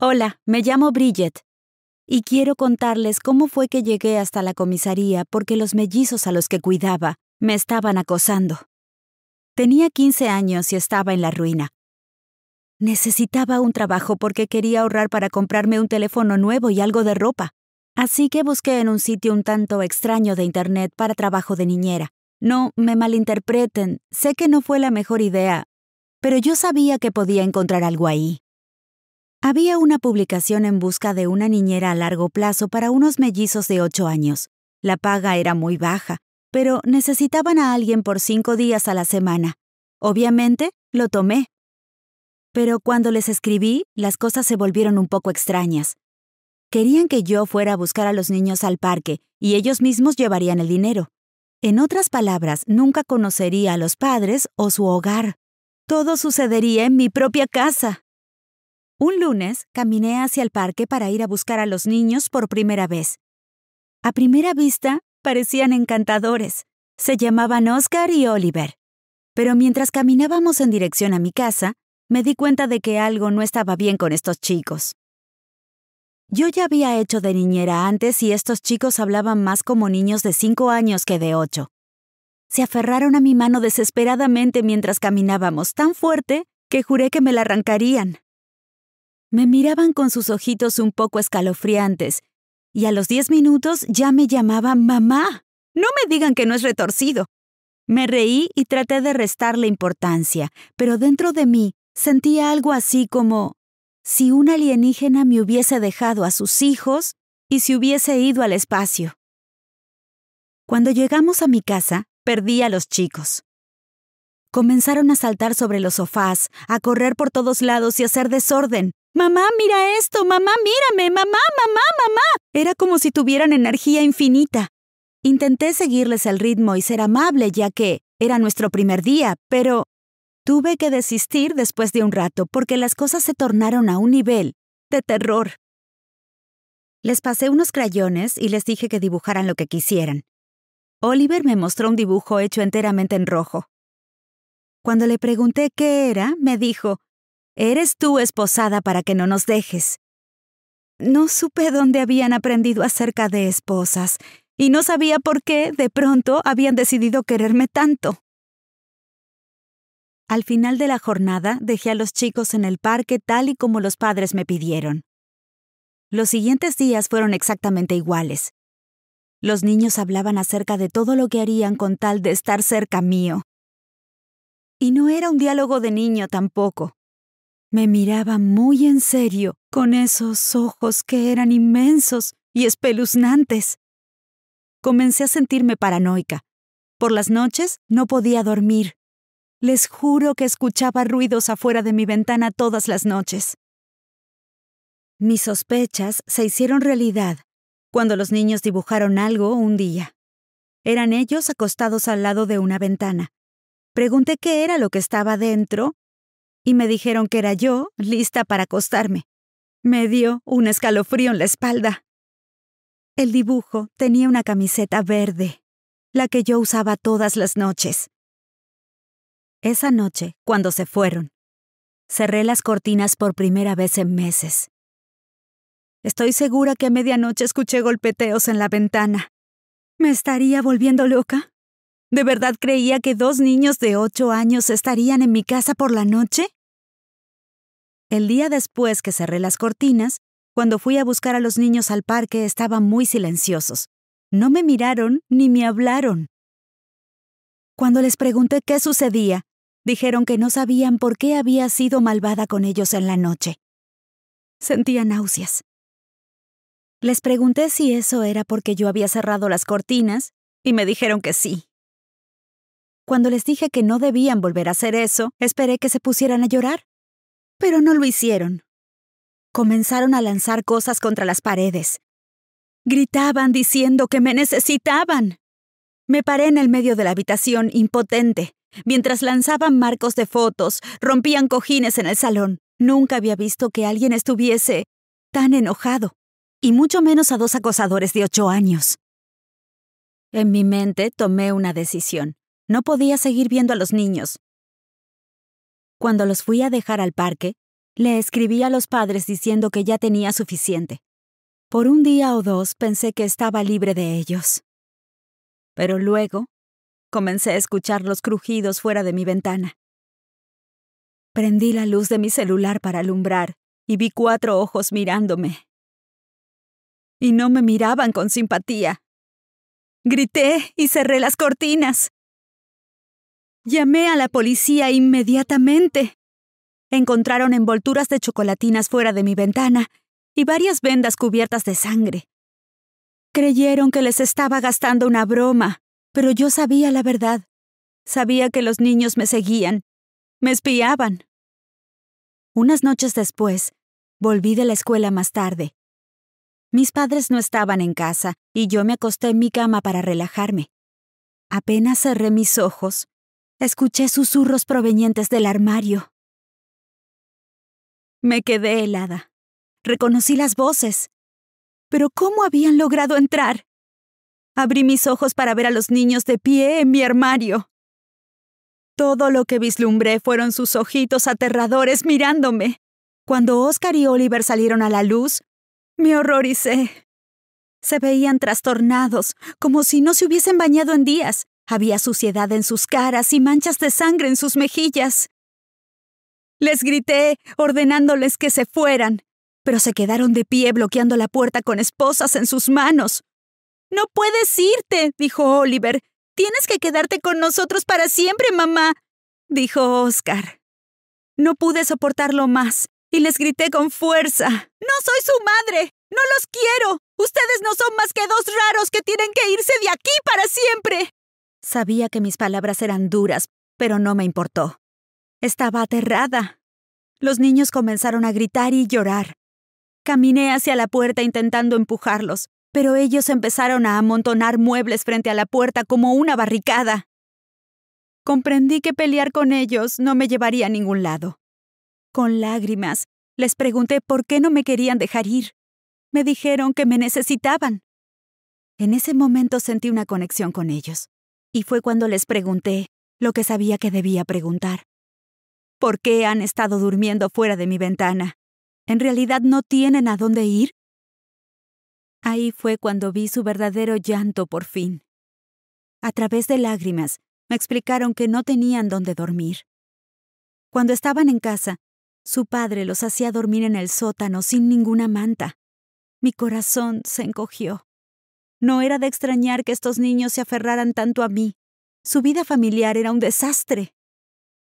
Hola, me llamo Bridget. Y quiero contarles cómo fue que llegué hasta la comisaría porque los mellizos a los que cuidaba me estaban acosando. Tenía 15 años y estaba en la ruina. Necesitaba un trabajo porque quería ahorrar para comprarme un teléfono nuevo y algo de ropa. Así que busqué en un sitio un tanto extraño de Internet para trabajo de niñera. No me malinterpreten, sé que no fue la mejor idea, pero yo sabía que podía encontrar algo ahí. Había una publicación en busca de una niñera a largo plazo para unos mellizos de ocho años. La paga era muy baja, pero necesitaban a alguien por cinco días a la semana. Obviamente, lo tomé. Pero cuando les escribí, las cosas se volvieron un poco extrañas. Querían que yo fuera a buscar a los niños al parque y ellos mismos llevarían el dinero. En otras palabras, nunca conocería a los padres o su hogar. Todo sucedería en mi propia casa. Un lunes caminé hacia el parque para ir a buscar a los niños por primera vez. A primera vista, parecían encantadores. Se llamaban Oscar y Oliver. Pero mientras caminábamos en dirección a mi casa, me di cuenta de que algo no estaba bien con estos chicos. Yo ya había hecho de niñera antes y estos chicos hablaban más como niños de cinco años que de ocho. Se aferraron a mi mano desesperadamente mientras caminábamos tan fuerte que juré que me la arrancarían. Me miraban con sus ojitos un poco escalofriantes y a los diez minutos ya me llamaban mamá. No me digan que no es retorcido. Me reí y traté de restarle importancia, pero dentro de mí sentía algo así como si un alienígena me hubiese dejado a sus hijos y se hubiese ido al espacio. Cuando llegamos a mi casa, perdí a los chicos. Comenzaron a saltar sobre los sofás, a correr por todos lados y a hacer desorden. Mamá, mira esto, mamá, mírame, mamá, mamá, mamá. Era como si tuvieran energía infinita. Intenté seguirles el ritmo y ser amable, ya que era nuestro primer día, pero Tuve que desistir después de un rato porque las cosas se tornaron a un nivel de terror. Les pasé unos crayones y les dije que dibujaran lo que quisieran. Oliver me mostró un dibujo hecho enteramente en rojo. Cuando le pregunté qué era, me dijo, Eres tú esposada para que no nos dejes. No supe dónde habían aprendido acerca de esposas, y no sabía por qué, de pronto, habían decidido quererme tanto. Al final de la jornada dejé a los chicos en el parque tal y como los padres me pidieron. Los siguientes días fueron exactamente iguales. Los niños hablaban acerca de todo lo que harían con tal de estar cerca mío. Y no era un diálogo de niño tampoco. Me miraba muy en serio, con esos ojos que eran inmensos y espeluznantes. Comencé a sentirme paranoica. Por las noches no podía dormir. Les juro que escuchaba ruidos afuera de mi ventana todas las noches. Mis sospechas se hicieron realidad cuando los niños dibujaron algo un día. Eran ellos acostados al lado de una ventana. Pregunté qué era lo que estaba dentro y me dijeron que era yo, lista para acostarme. Me dio un escalofrío en la espalda. El dibujo tenía una camiseta verde, la que yo usaba todas las noches. Esa noche, cuando se fueron, cerré las cortinas por primera vez en meses. Estoy segura que a medianoche escuché golpeteos en la ventana. ¿Me estaría volviendo loca? ¿De verdad creía que dos niños de ocho años estarían en mi casa por la noche? El día después que cerré las cortinas, cuando fui a buscar a los niños al parque estaban muy silenciosos. No me miraron ni me hablaron. Cuando les pregunté qué sucedía, dijeron que no sabían por qué había sido malvada con ellos en la noche. Sentía náuseas. Les pregunté si eso era porque yo había cerrado las cortinas y me dijeron que sí. Cuando les dije que no debían volver a hacer eso, esperé que se pusieran a llorar. Pero no lo hicieron. Comenzaron a lanzar cosas contra las paredes. Gritaban diciendo que me necesitaban. Me paré en el medio de la habitación, impotente, mientras lanzaban marcos de fotos, rompían cojines en el salón. Nunca había visto que alguien estuviese tan enojado, y mucho menos a dos acosadores de ocho años. En mi mente tomé una decisión. No podía seguir viendo a los niños. Cuando los fui a dejar al parque, Le escribí a los padres diciendo que ya tenía suficiente. Por un día o dos pensé que estaba libre de ellos. Pero luego comencé a escuchar los crujidos fuera de mi ventana. Prendí la luz de mi celular para alumbrar y vi cuatro ojos mirándome. Y no me miraban con simpatía. Grité y cerré las cortinas. Llamé a la policía inmediatamente. Encontraron envolturas de chocolatinas fuera de mi ventana y varias vendas cubiertas de sangre. Creyeron que les estaba gastando una broma, pero yo sabía la verdad. Sabía que los niños me seguían, me espiaban. Unas noches después, volví de la escuela más tarde. Mis padres no estaban en casa y yo me acosté en mi cama para relajarme. Apenas cerré mis ojos, escuché susurros provenientes del armario. Me quedé helada. Reconocí las voces. Pero ¿cómo habían logrado entrar? Abrí mis ojos para ver a los niños de pie en mi armario. Todo lo que vislumbré fueron sus ojitos aterradores mirándome. Cuando Oscar y Oliver salieron a la luz, me horroricé. Se veían trastornados, como si no se hubiesen bañado en días. Había suciedad en sus caras y manchas de sangre en sus mejillas. Les grité, ordenándoles que se fueran, pero se quedaron de pie bloqueando la puerta con esposas en sus manos. No puedes irte, dijo Oliver. Tienes que quedarte con nosotros para siempre, mamá, dijo Oscar. No pude soportarlo más y les grité con fuerza. No soy su madre. No los quiero. Ustedes no son más que dos raros que tienen que irse de aquí para siempre. Sabía que mis palabras eran duras, pero no me importó. Estaba aterrada. Los niños comenzaron a gritar y llorar. Caminé hacia la puerta intentando empujarlos, pero ellos empezaron a amontonar muebles frente a la puerta como una barricada. Comprendí que pelear con ellos no me llevaría a ningún lado. Con lágrimas, les pregunté por qué no me querían dejar ir. Me dijeron que me necesitaban. En ese momento sentí una conexión con ellos, y fue cuando les pregunté lo que sabía que debía preguntar. ¿Por qué han estado durmiendo fuera de mi ventana? ¿En realidad no tienen a dónde ir? Ahí fue cuando vi su verdadero llanto por fin. A través de lágrimas, me explicaron que no tenían dónde dormir. Cuando estaban en casa, su padre los hacía dormir en el sótano sin ninguna manta. Mi corazón se encogió. No era de extrañar que estos niños se aferraran tanto a mí. Su vida familiar era un desastre.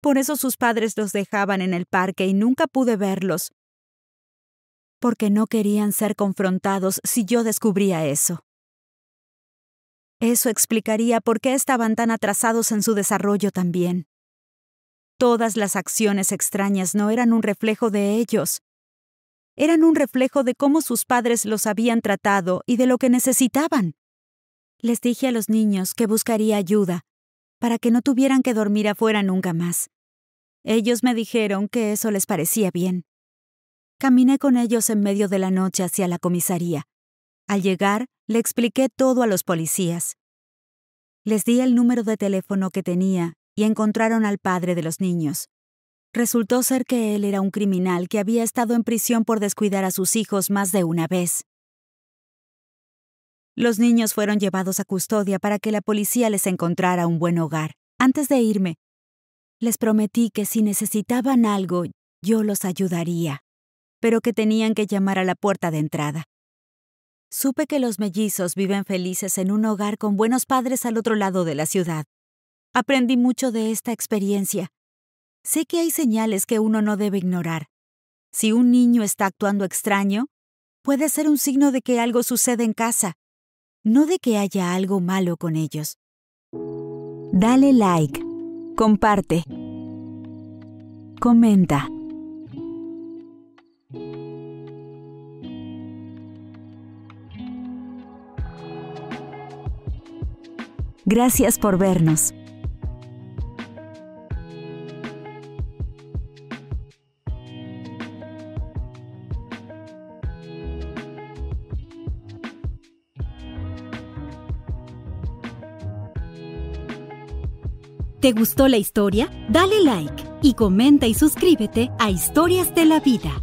Por eso sus padres los dejaban en el parque y nunca pude verlos, porque no querían ser confrontados si yo descubría eso. Eso explicaría por qué estaban tan atrasados en su desarrollo también. Todas las acciones extrañas no eran un reflejo de ellos, eran un reflejo de cómo sus padres los habían tratado y de lo que necesitaban. Les dije a los niños que buscaría ayuda, para que no tuvieran que dormir afuera nunca más. Ellos me dijeron que eso les parecía bien. Caminé con ellos en medio de la noche hacia la comisaría. Al llegar, le expliqué todo a los policías. Les di el número de teléfono que tenía y encontraron al padre de los niños. Resultó ser que él era un criminal que había estado en prisión por descuidar a sus hijos más de una vez. Los niños fueron llevados a custodia para que la policía les encontrara un buen hogar. Antes de irme, les prometí que si necesitaban algo, yo los ayudaría, pero que tenían que llamar a la puerta de entrada. Supe que los mellizos viven felices en un hogar con buenos padres al otro lado de la ciudad. Aprendí mucho de esta experiencia. Sé que hay señales que uno no debe ignorar. Si un niño está actuando extraño, puede ser un signo de que algo sucede en casa, no de que haya algo malo con ellos. Dale like Comparte. Comenta. Gracias por vernos. ¿Te gustó la historia? Dale like y comenta y suscríbete a Historias de la Vida.